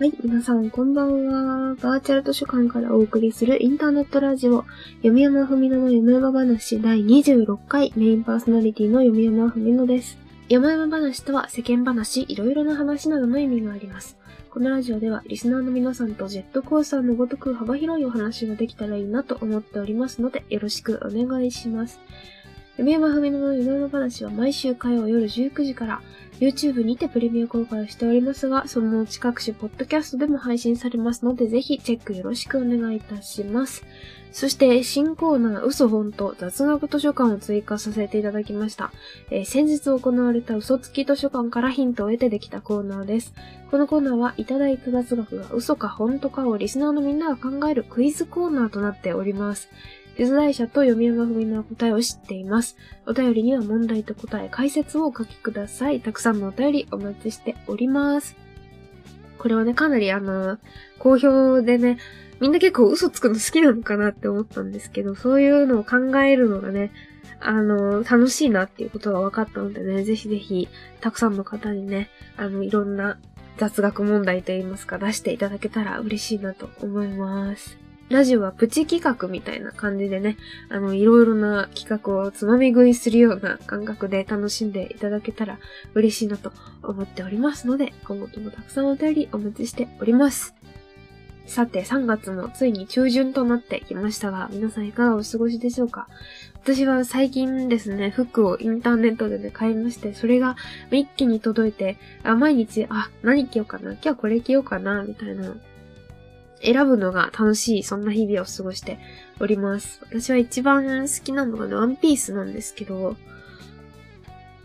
はい、皆さんこんばんは。バーチャル図書館からお送りするインターネットラジオ、読山ふみのの読山話第26回メインパーソナリティの読山ふみのです。読山話とは世間話、いろいろな話などの意味があります。このラジオではリスナーの皆さんとジェットコースターのごとく幅広いお話ができたらいいなと思っておりますので、よろしくお願いします。読山ふみのの読山話は毎週火曜夜19時から、YouTube にてプレミア公開をしておりますが、そのうち各種ポッドキャストでも配信されますので、ぜひチェックよろしくお願いいたします。そして、新コーナー、嘘本と雑学図書館を追加させていただきました。えー、先日行われた嘘つき図書館からヒントを得てできたコーナーです。このコーナーはいただいた雑学が嘘か本当かをリスナーのみんなが考えるクイズコーナーとなっております。出題者と読み山組の答えを知っています。お便りには問題と答え、解説をお書きください。たくさんのお便りお待ちしております。これはね、かなりあの、好評でね、みんな結構嘘つくの好きなのかなって思ったんですけど、そういうのを考えるのがね、あの、楽しいなっていうことが分かったのでね、ぜひぜひ、たくさんの方にね、あの、いろんな雑学問題といいますか出していただけたら嬉しいなと思います。ラジオはプチ企画みたいな感じでね、あの、いろいろな企画をつまみ食いするような感覚で楽しんでいただけたら嬉しいなと思っておりますので、今後ともたくさんお便りお待ちしております。さて、3月もついに中旬となってきましたが、皆さんいかがお過ごしでしょうか？私は最近ですね、服をインターネットでね、買いまして、それが一気に届いて、あ、毎日、あ、何着ようかな今日これ着ようかなみたいな選ぶのが楽しい、そんな日々を過ごしております。私は一番好きなのがね、ワンピースなんですけど、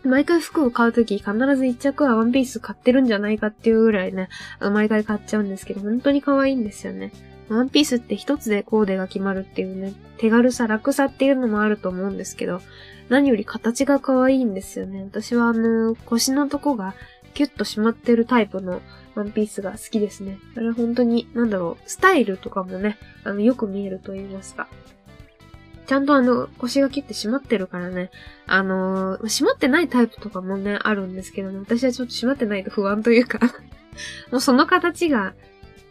毎回服を買うとき必ず一着はワンピース買ってるんじゃないかっていうぐらいね、毎回買っちゃうんですけど、本当に可愛いんですよね。ワンピースって一つでコーデが決まるっていうね、手軽さ、楽さっていうのもあると思うんですけど、何より形が可愛いんですよね。私はあの、腰のとこがキュッと締まってるタイプのワンピースが好きですね。あれ本当に、なんだろう、スタイルとかもね、あの、よく見えると言いますか。ちゃんとあの、腰が切って締まってるからね、あのー、締まってないタイプとかもね、あるんですけどね、私はちょっと締まってないと不安というか もうその形が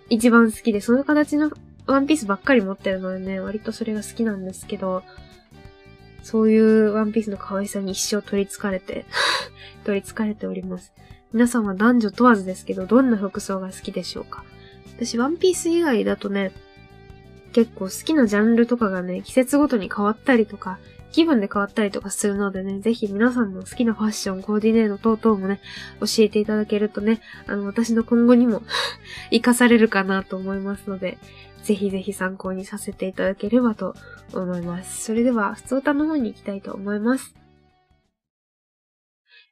一番好きで、その形のワンピースばっかり持ってるのでね、割とそれが好きなんですけど、そういうワンピースの可愛さに一生取り憑かれて 取り憑かれております。皆さんは男女問わずですけど、どんな服装が好きでしょうか？私、ワンピース以外だとね、結構好きなジャンルとかがね、季節ごとに変わったりとか、気分で変わったりとかするのでね、ぜひ皆さんの好きなファッション、コーディネート等々もね、教えていただけるとね、あの、私の今後にも 活かされるかなと思いますので、ぜひぜひ参考にさせていただければと思います。それでは、普通歌の方に行きたいと思います。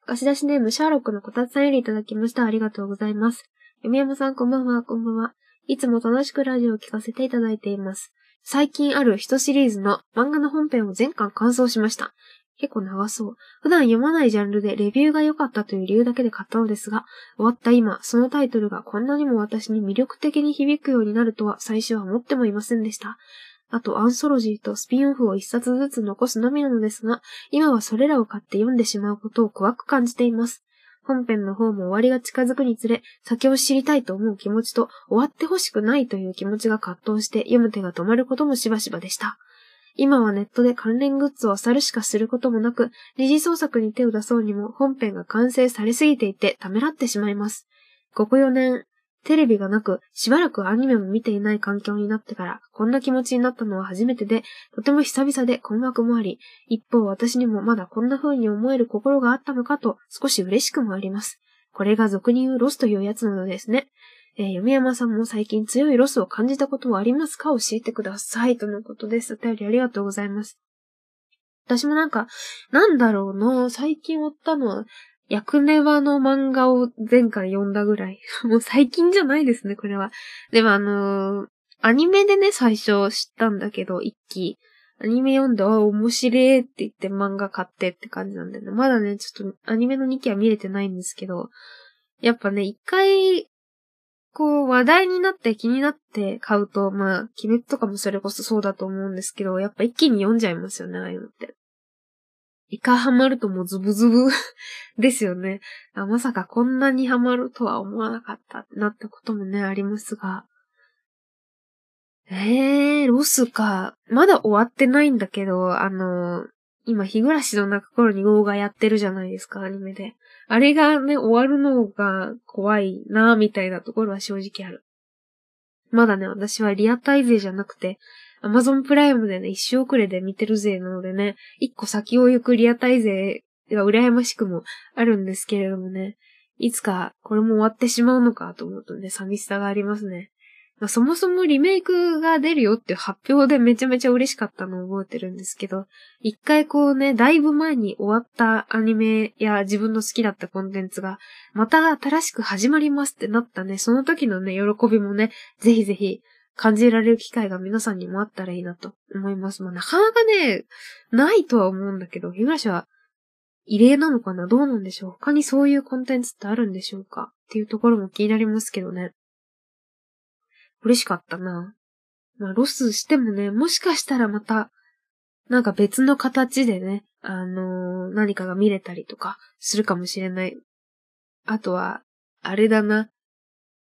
貸し出しネームシャーロックのこたつさんよりいただきました。ありがとうございます。読山さんこんばんは、こんばんは。いつも楽しくラジオを聞かせていただいています。最近ある一シリーズの漫画の本編を全巻完走しました。結構長そう。普段読まないジャンルでレビューが良かったという理由だけで買ったのですが、終わった今、そのタイトルがこんなにも私に魅力的に響くようになるとは最初は思ってもいませんでした。あとアンソロジーとスピンオフを一冊ずつ残すのみなのですが、今はそれらを買って読んでしまうことを怖く感じています。本編の方も終わりが近づくにつれ、先を知りたいと思う気持ちと、終わってほしくないという気持ちが葛藤して読む手が止まることもしばしばでした。今はネットで関連グッズを漁るしかすることもなく、二次創作に手を出そうにも本編が完成されすぎていてためらってしまいます。ここ4年、テレビがなく、しばらくアニメも見ていない環境になってから、こんな気持ちになったのは初めてで、とても久々で困惑もあり、一方私にもまだこんな風に思える心があったのかと、少し嬉しくもあります。これが俗に言うロスというやつなのですね。えー、読山さんも最近強いロスを感じたことはありますか？教えてください。とのことです。お便りありがとうございます。私もなんか、なんだろうな、最近追ったのは、ヤクネワの漫画を前回読んだぐらい。もう最近じゃないですね、これは。でもあのー、アニメでね、最初知ったんだけど、一期。アニメ読んで、あ、面白いって言って漫画買ってって感じなんだよね。まだね、ちょっとアニメの2期は見れてないんですけど、やっぱね、一回、こう、話題になって気になって買うと、まあ、鬼滅とかもそれこそそうだと思うんですけど、やっぱ一気に読んじゃいますよね、ああいうのって。一回ハマるともうズブズブ ですよねあ。まさかこんなにハマるとは思わなかったってなったこともね、ありますが。えー、ロスか。まだ終わってないんだけど、あの、今、日暮らしの泣く頃に号がやってるじゃないですか、アニメで。あれがね、終わるのが怖いなぁみたいなところは正直ある。まだね、私はリアタイ勢じゃなくて、アマゾンプライムでね、一周遅れで見てる勢なのでね、一個先を行くリアタイ勢が羨ましくもあるんですけれどもね、いつかこれも終わってしまうのかと思うとね、寂しさがありますね。まあ、そもそもリメイクが出るよって発表でめちゃめちゃ嬉しかったのを覚えてるんですけど、一回こうね、だいぶ前に終わったアニメや自分の好きだったコンテンツが、また新しく始まりますってなったね、その時のね、喜びもね、ぜひぜひ感じられる機会が皆さんにもあったらいいなと思います。まあ、なかなかね、ないとは思うんだけど、日暮は異例なのかな？どうなんでしょう？他にそういうコンテンツってあるんでしょうか？っていうところも気になりますけどね。嬉しかったな。まあ、ロスしてもね、もしかしたらまた、なんか別の形でね、あのー、何かが見れたりとかするかもしれない。あとは、あれだな。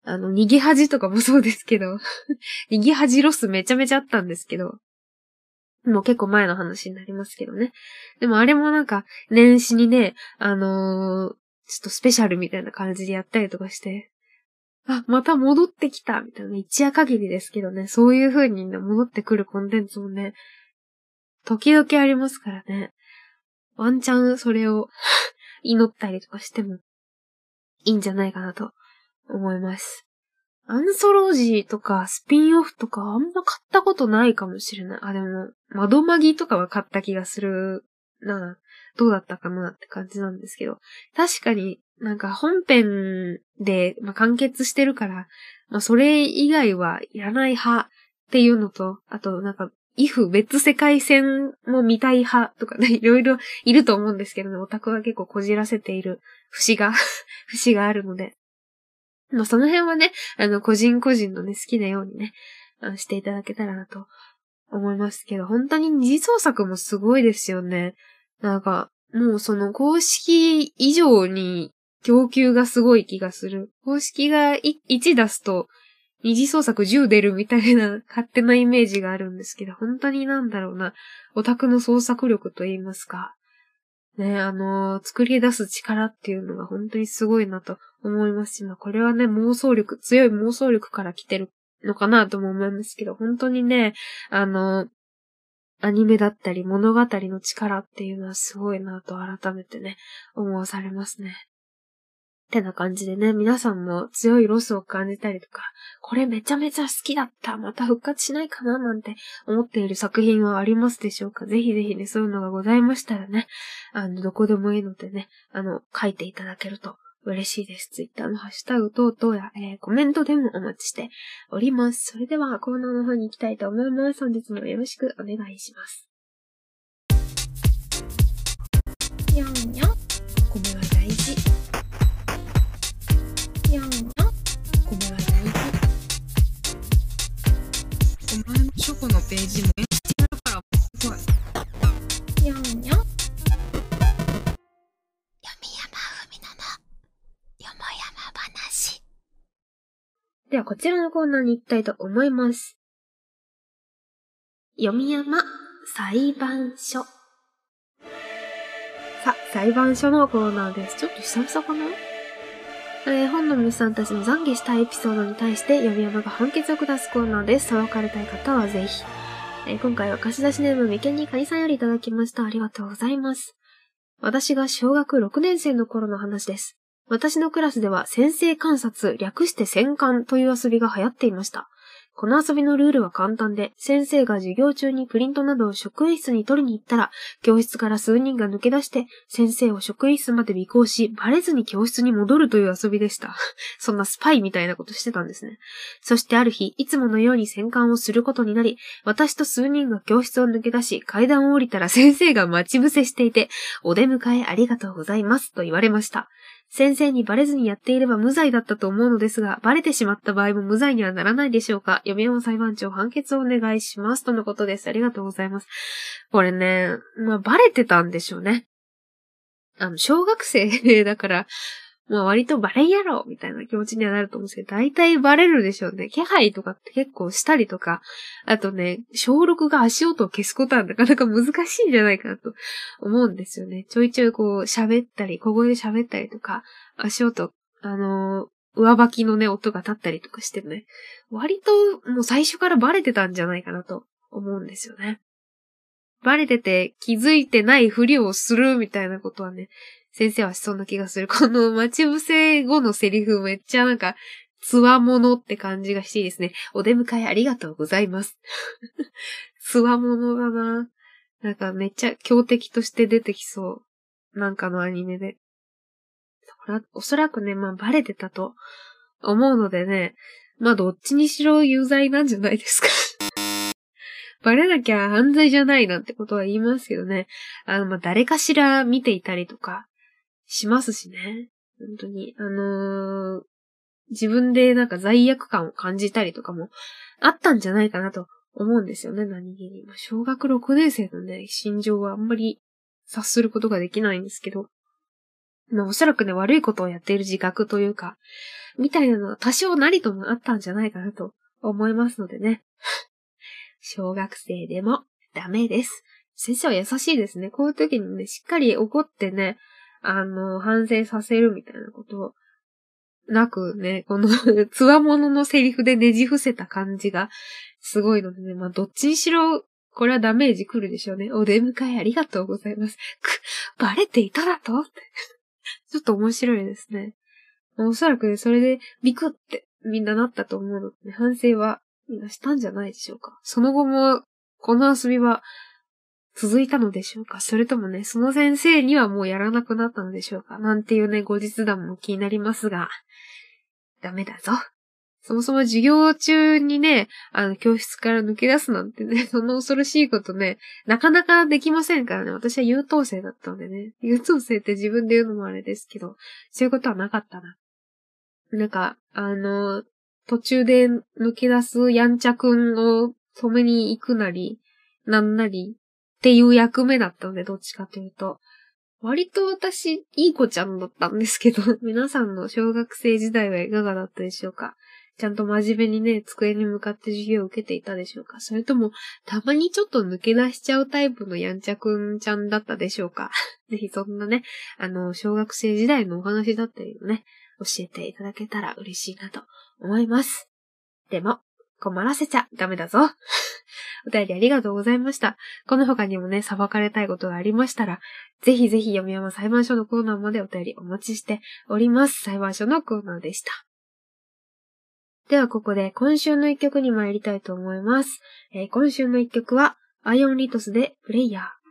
あの、逃げ恥とかもそうですけど 逃げ恥ロスめちゃめちゃあったんですけど、もう結構前の話になりますけどね。でもあれもなんか、年始にね、あのー、ちょっとスペシャルみたいな感じでやったりとかして、あ、また戻ってきたみたいな、一夜限りですけどね、そういう風にね、戻ってくるコンテンツもね、時々ありますからね。ワンチャンそれを 祈ったりとかしてもいいんじゃないかなと思います。アンソロジーとかスピンオフとかあんま買ったことないかもしれない。あ、でも、窓マギとかは買った気がするな。どうだったかなって感じなんですけど。確かになんか本編で、完結してるから、まあ、それ以外はいらない派っていうのと、あとなんか、イフ別世界線も見たい派とかね、いろいろいると思うんですけどね、オタクは結構こじらせている節が 節があるので。まあ、その辺はね、あの、個人個人のね、好きなようにね、していただけたらなと思いますけど、本当に二次創作もすごいですよね。なんか、もうその公式以上に供給がすごい気がする。公式が1出すと、二次創作10出るみたいな勝手なイメージがあるんですけど、本当になんだろうな、オタクの創作力と言いますか。ね、あの、作り出す力っていうのが本当にすごいなと思いますし、まあこれはね、妄想力、強い妄想力から来てるのかなとも思いますけど、本当にね、あの、アニメだったり物語の力っていうのはすごいなと改めてね、思わされますね。ってな感じでね、皆さんも強いロスを感じたりとか、これめちゃめちゃ好きだった、また復活しないかななんて思っている作品はありますでしょうか？ぜひぜひね、そういうのがございましたらね、あの、どこでもいいのでね、あの、書いていただけると嬉しいです。ツイッターのハッシュタグ等々や、えー、コメントでもお待ちしております。それではコーナーの方に行きたいと思います。本日もよろしくお願いします。にゃんにゃん。これは大事。やんな。米は大事。お前の書庫のページもでは、こちらのコーナーに行きたいと思います。読み山裁判所。さ、裁判所のコーナーです。ちょっと久々かな？えー、本の主さんたちの懺悔したエピソードに対して読み山が判決を下すコーナーです。裁かれたい方はぜひ。えー、今回は貸し出しネームみけにかにさんよりいただきました。ありがとうございます。私が小学6年生の頃の話です。私のクラスでは先生観察、略して戦艦という遊びが流行っていました。この遊びのルールは簡単で、先生が授業中にプリントなどを職員室に取りに行ったら、教室から数人が抜け出して、先生を職員室まで尾行し、バレずに教室に戻るという遊びでした。そんなスパイみたいなことしてたんですね。そしてある日、いつものように戦艦をすることになり、私と数人が教室を抜け出し、階段を降りたら先生が待ち伏せしていて、お出迎えありがとうございますと言われました。先生にバレずにやっていれば無罪だったと思うのですが、バレてしまった場合も無罪にはならないでしょうか？読山裁判長判決をお願いします。とのことです。ありがとうございます。これね、まあ、バレてたんでしょうね。あの、小学生だから、まあ割とバレんやろみたいな気持ちにはなると思うんですけど、大体バレるでしょうね。気配とかって結構したりとか、あとね、小6が足音を消すことはなかなか難しいんじゃないかなと思うんですよね。ちょいちょいこう喋ったり、小声で喋ったりとか、足音、あのー、上履きのね、音が立ったりとかしてね、割ともう最初からバレてたんじゃないかなと思うんですよね。バレてて気づいてないふりをするみたいなことはね、先生はしそうな気がする。この待ち伏せ後のセリフめっちゃなんか、つわものって感じがしていいですね。お出迎えありがとうございます。つわものだな。なんかめっちゃ強敵として出てきそう。なんかのアニメで。おそらくね、まあバレてたと思うのでね、まあどっちにしろ有罪なんじゃないですか バレなきゃ犯罪じゃないなんてことは言いますけどね。あの、まあ誰かしら見ていたりとか、しますしね。本当に。あのー、自分でなんか罪悪感を感じたりとかもあったんじゃないかなと思うんですよね、何気に。小学6年生のね、心情はあんまり察することができないんですけど、ま、おそらくね、悪いことをやっている自覚というか、みたいなのは多少なりともあったんじゃないかなと思いますのでね。小学生でもダメです。先生は優しいですね。こういう時にね、しっかり怒ってね、あの、反省させるみたいなことなくね、この つわもののセリフでねじ伏せた感じがすごいのでね、まあ、どっちにしろ、これはダメージ来るでしょうね。お出迎えありがとうございます。く、バレていただと？って。ちょっと面白いですね。おそらくね、それでビクってみんななったと思うので、ね、反省はみんなしたんじゃないでしょうか。その後も、この遊びは続いたのでしょうか？それともね、その先生にはもうやらなくなったのでしょうか？なんていうね、後日談も気になりますが、ダメだぞ。そもそも授業中にね、あの、教室から抜け出すなんてね、そんな恐ろしいことね、なかなかできませんからね。私は優等生だったのでね。優等生って自分で言うのもあれですけど、そういうことはなかったな。なんか、あの、途中で抜け出すやんちゃくんを止めに行くなり、なんなり、っていう役目だったので、どっちかというと。割と私、いい子ちゃんだったんですけど、皆さんの小学生時代はいかがだったでしょうか？ちゃんと真面目にね、机に向かって授業を受けていたでしょうか？それとも、たまにちょっと抜け出しちゃうタイプのやんちゃくんちゃんだったでしょうか？ぜひそんなね、あの、小学生時代のお話だったりをね、教えていただけたら嬉しいなと思います。でも、困らせちゃダメだぞ。お便りありがとうございました。この他にもね、裁かれたいことがありましたら、ぜひぜひ読み山裁判所のコーナーまでお便りお待ちしております。裁判所のコーナーでした。ではここで今週の一曲に参りたいと思います。えー、今週の一曲は、アイオンリトスでプレイヤー。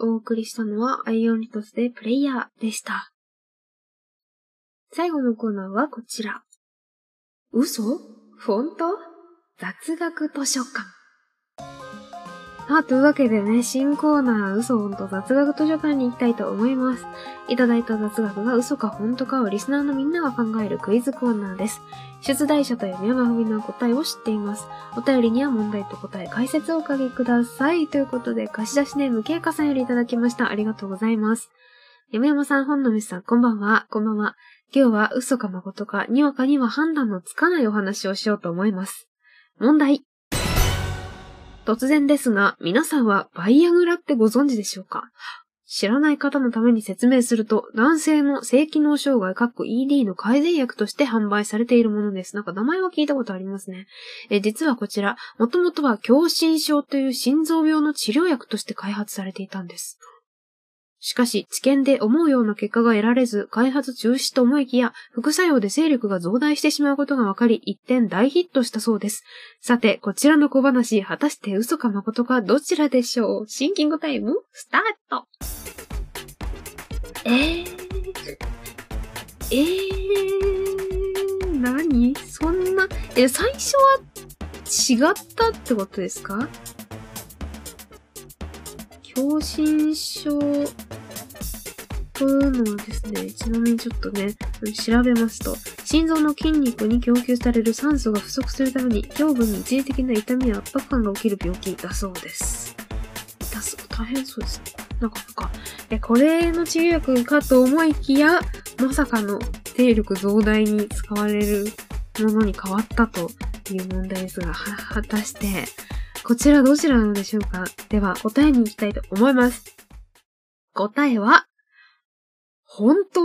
お送りしたのは、アイオンリトスでプレイヤーでした。最後のコーナーはこちら。嘘？フォント雑学図書館。あ、というわけでね、新コーナー、嘘ほんと雑学図書館に行きたいと思います。いただいた雑学が嘘か本当かをリスナーのみんなが考えるクイズコーナーです。出題者と読み山文の答えを知っています。お便りには問題と答え、解説をお書きください。ということで、貸し出しネーム、けいかさんよりいただきました。ありがとうございます。山山さん、本のみさん、こんばんは。こんばんは。今日は嘘か誠か、にわかには判断のつかないお話をしようと思います。問題。突然ですが、皆さんはバイアグラってご存知でしょうか？知らない方のために説明すると、男性の性機能障害、ED の改善薬として販売されているものです。なんか名前は聞いたことありますね。え実はこちら、もともとは狭心症という心臓病の治療薬として開発されていたんです。しかし、治験で思うような結果が得られず、開発中止と思いきや、副作用で勢力が増大してしまうことが分かり、一点大ヒットしたそうです。さて、こちらの小話、果たして嘘か誠かどちらでしょう？シンキングタイム、スタート。えー、えー、何？そんな、え、最初は違ったってことですか？狭心症というのはですね、ちなみにちょっとね、調べますと、心臓の筋肉に供給される酸素が不足するために、胸部に一時的な痛みや圧迫感が起きる病気だそうです。痛そう、大変そうですね。なんかなんか、え、これの治療薬かと思いきや、まさかの勢力増大に使われるものに変わったという問題ですが、果たして、こちらどちらなのでしょうか？では、答えに行きたいと思います。答えは、本当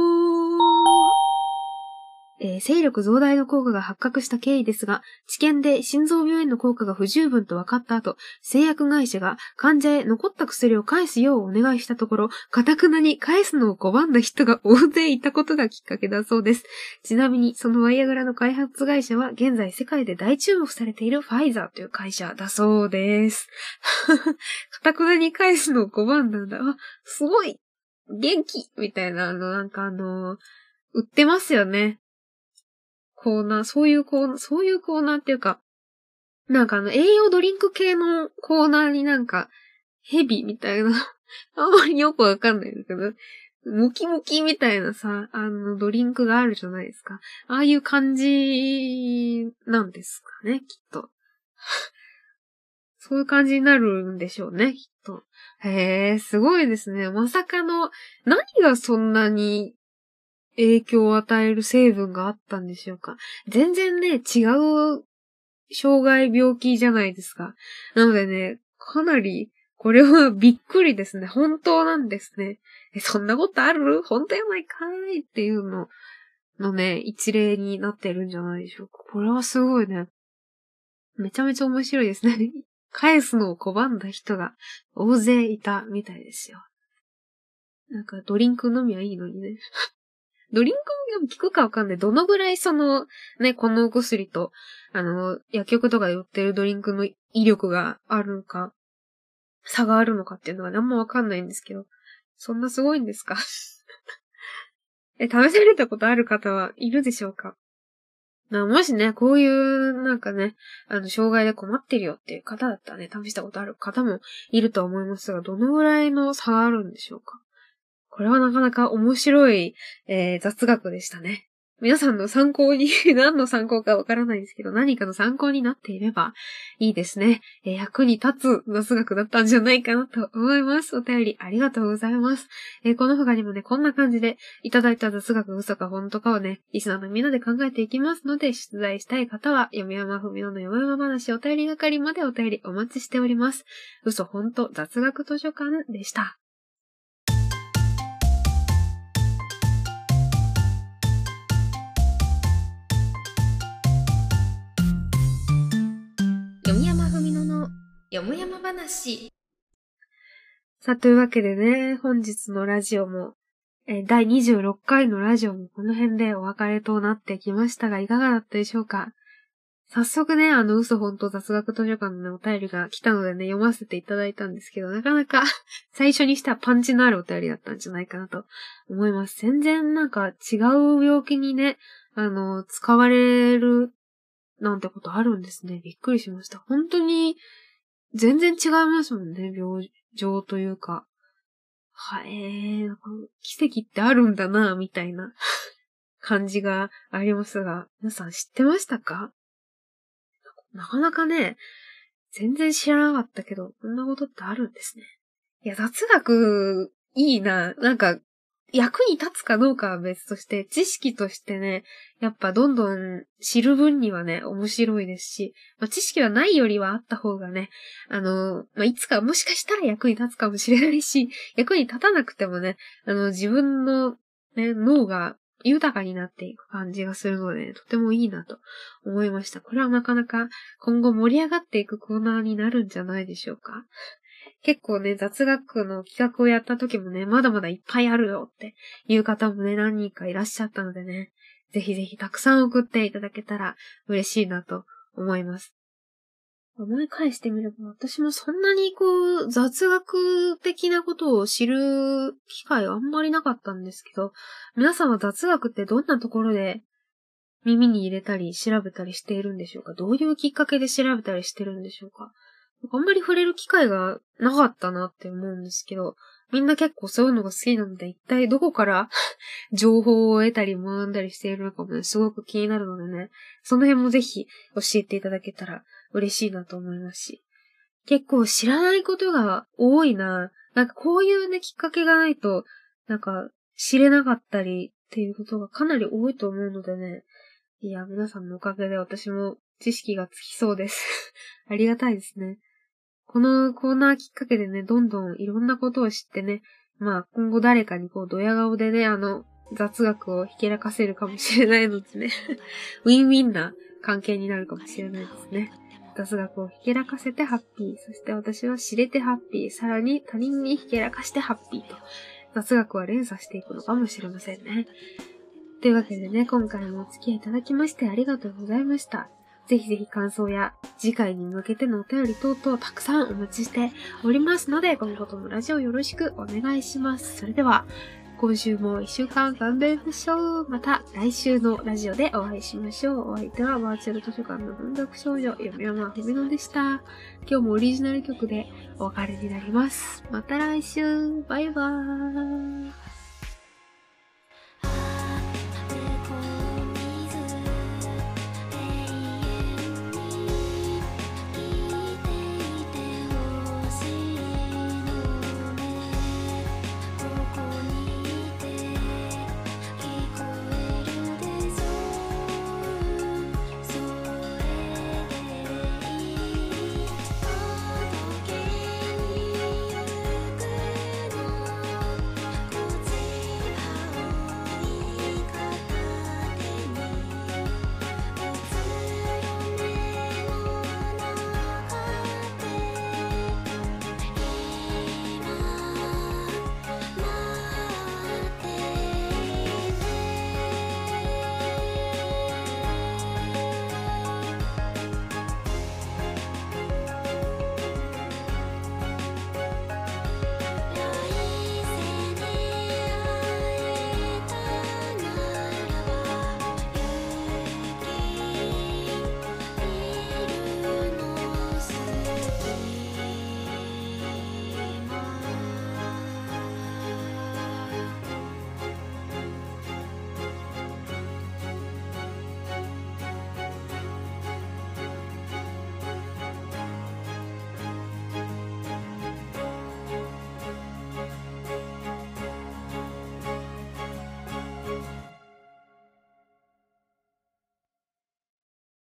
えー、勢力増大の効果が発覚した経緯ですが、治験で心臓病への効果が不十分と分かった後、製薬会社が患者へ残った薬を返すようお願いしたところ、かたくなに返すのを拒んだ人が大勢いたことがきっかけだそうです。ちなみに、そのワイアグラの開発会社は、現在世界で大注目されているファイザーという会社だそうです。かたくなに返すのを拒んだんだ。あ、すごい元気みたいな、あの、なんかあの、売ってますよね。コーナー、そういうコーナー、そういうコーナーっていうか、なんかあの、栄養ドリンク系のコーナーになんか、ヘビみたいな、あんまりよくわかんないんだけど、ムキムキみたいなさ、あの、ドリンクがあるじゃないですか。ああいう感じなんですかね、きっと。そういう感じになるんでしょうね、きっと。へえ、すごいですね。まさかの、何がそんなに影響を与える成分があったんでしょうか。全然ね、違う障害病気じゃないですか。なのでね、かなり、これはびっくりですね。本当なんですね。え、そんなことある？本当やないかいっていうののね、一例になってるんじゃないでしょうか。これはすごいね。めちゃめちゃ面白いですね。返すのを拒んだ人が大勢いたみたいですよ。なんかドリンク飲みはいいのにね。ドリンクでも効くかわかんない。どのぐらいその、ね、このお薬と、あの、薬局とかで売ってるドリンクの威力があるのか、差があるのかっていうのは何もわかんないんですけど、そんなすごいんですか？え、試されたことある方はいるでしょうか？もしね、こういう、なんかね、あの、障害で困ってるよっていう方だったらね、試したことある方もいると思いますが、どのぐらいの差があるんでしょうか？これはなかなか面白い、えー、雑学でしたね。皆さんの参考に、何の参考かわからないんですけど、何かの参考になっていればいいですね。役に立つ雑学だったんじゃないかなと思います。お便りありがとうございます。この他にもね、こんな感じでいただいた雑学嘘か本当かをね、リスナーのみんなで考えていきますので、出題したい方は、読山ふみの読山話お便り係までお便りお待ちしております。嘘本当雑学図書館でした。の読む山話。さあ、というわけでね、本日のラジオも、えー第26回のラジオもこの辺でお別れとなってきましたが、いかがだったでしょうか？早速ね、あの、嘘本当雑学図書館の、お便りが来たのでね、読ませていただいたんですけど、なかなか 最初にしてはパンチのあるお便りだったんじゃないかなと思います。全然なんか違う病気にね、あの、使われるなんてことあるんですね。びっくりしました。本当に、全然違いますもんね、病状というか。はえー、奇跡ってあるんだな、みたいな 感じがありますが、皆さん知ってましたか？なかなかね、全然知らなかったけど、こんなことってあるんですね。いや、雑学、いいな。なんか、役に立つかどうかは別として、知識としてね、やっぱどんどん知る分にはね、面白いですし、まあ、知識はないよりはあった方がね、あの、まあ、いつかもしかしたら役に立つかもしれないし、役に立たなくてもね、あの、自分のね、脳が豊かになっていく感じがするので、とてもいいなと思いました。これはなかなか今後盛り上がっていくコーナーになるんじゃないでしょうか。結構ね、雑学の企画をやった時もね、まだまだいっぱいあるよっていう方もね、何人かいらっしゃったのでね、ぜひぜひたくさん送っていただけたら嬉しいなと思います。思い返してみれば、私もそんなにこう、雑学的なことを知る機会あんまりなかったんですけど、皆さんは雑学ってどんなところで耳に入れたり調べたりしているんでしょうか？どういうきっかけで調べたりしてるんでしょうか？あんまり触れる機会がなかったなって思うんですけど、みんな結構そういうのが好きなので、一体どこから 情報を得たり学んだりしているのかもね、すごく気になるのでね、その辺もぜひ教えていただけたら嬉しいなと思いますし。結構知らないことが多いな。なんかこういうね、きっかけがないと、なんか知れなかったりっていうことがかなり多いと思うのでね。いや、皆さんのおかげで私も知識がつきそうです。ありがたいですね。このコーナーきっかけでね、どんどんいろんなことを知ってね、まあ今後誰かにこうドヤ顔でね、あの、雑学をひけらかせるかもしれないのでね、ウィンウィンな関係になるかもしれないですね。雑学をひけらかせてハッピー。そして私は知れてハッピー。さらに他人にひけらかしてハッピーと。雑学は連鎖していくのかもしれませんね。というわけでね、今回もお付き合いいただきましてありがとうございました。ぜひぜひ感想や次回に向けてのお便り等々たくさんお待ちしておりますので、今後ともラジオよろしくお願いします。それでは、今週も一週間勘弁不詳。また来週のラジオでお会いしましょう。お相手はバーチャル図書館の文学少女、読山ふみのでした。今日もオリジナル曲でお別れになります。また来週バイバーイ